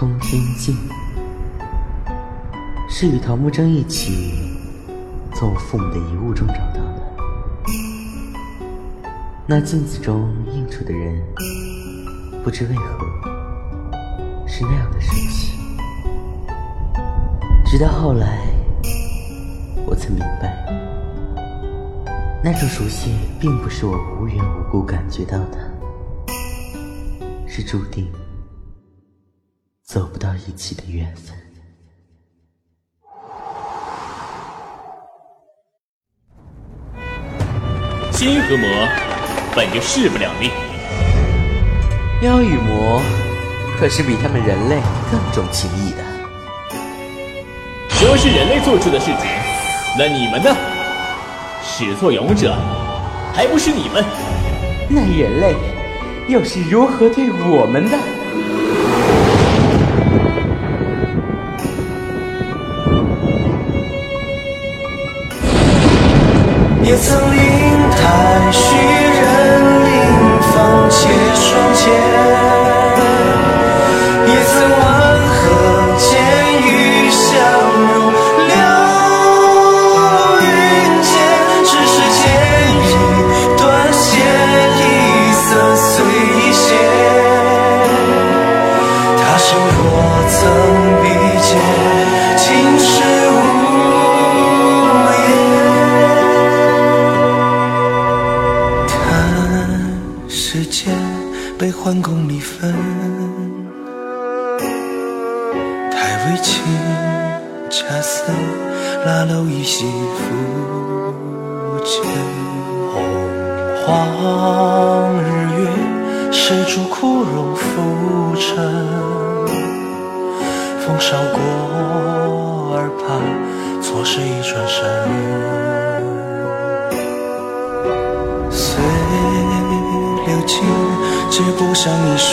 通天镜，是与桃木正一起从我父母的遗物中找到的。那镜子中映出的人，不知为何是那样的熟悉。直到后来，我才明白，那种熟悉并不是我无缘无故感觉到的，是注定。到一起的缘分。心和魔本就势不两立，妖与魔可是比他们人类更重情义的。说是人类做出的事情，那你们呢？始作俑者还不是你们？那人类又是如何对我们的？也曾灵台许人临风切霜剑，也曾万壑间雨相如流云间，只是剑影断线，一色碎一线。他生悲欢共离分，太为情，恰似拉楼一夕浮沉。洪荒日月，谁主枯荣浮沉。风烧过耳畔，错失一转身。情，只不上一瞬。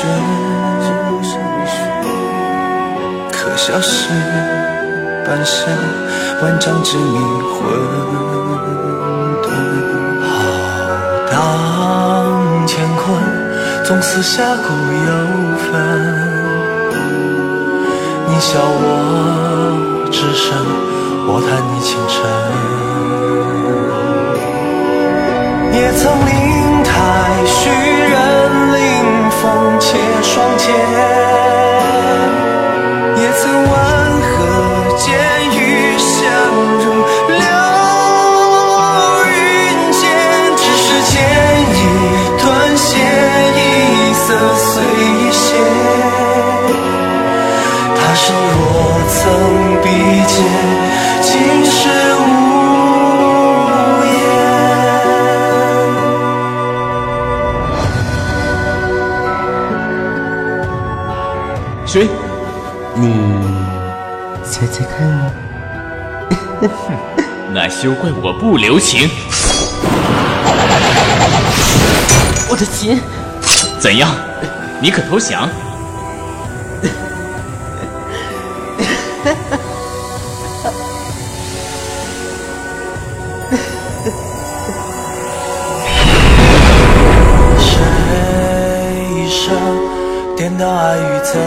可笑是半生万丈之迷混沌。浩荡乾坤，纵似峡谷有分。你笑我只身，我叹你倾城。也曾谁？你猜猜看哦。那休怪我不留情！我的琴，怎样？你可投降？颠倒爱与憎？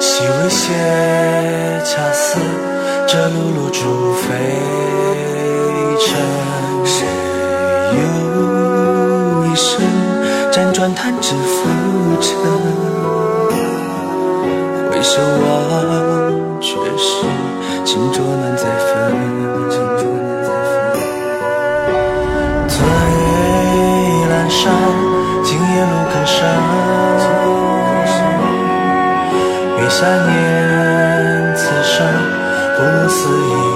细微些，恰似这碌碌竹飞尘。谁有一生辗转弹指浮沉？回首望，却是轻浊难三年此生不思议。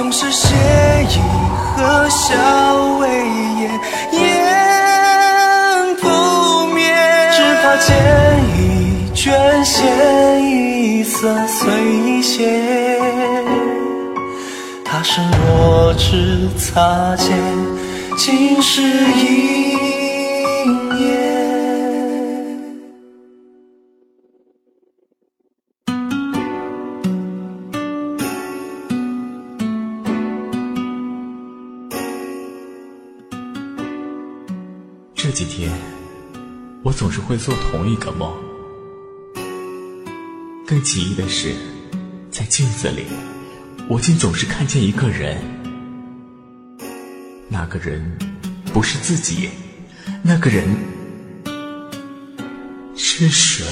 总是斜倚和笑微言，言不灭。只怕剪一卷，闲一色，碎一屑。他身若只擦肩，今世已。这几天，我总是会做同一个梦。更奇异的是，在镜子里，我竟总是看见一个人。那个人不是自己，那个人是谁？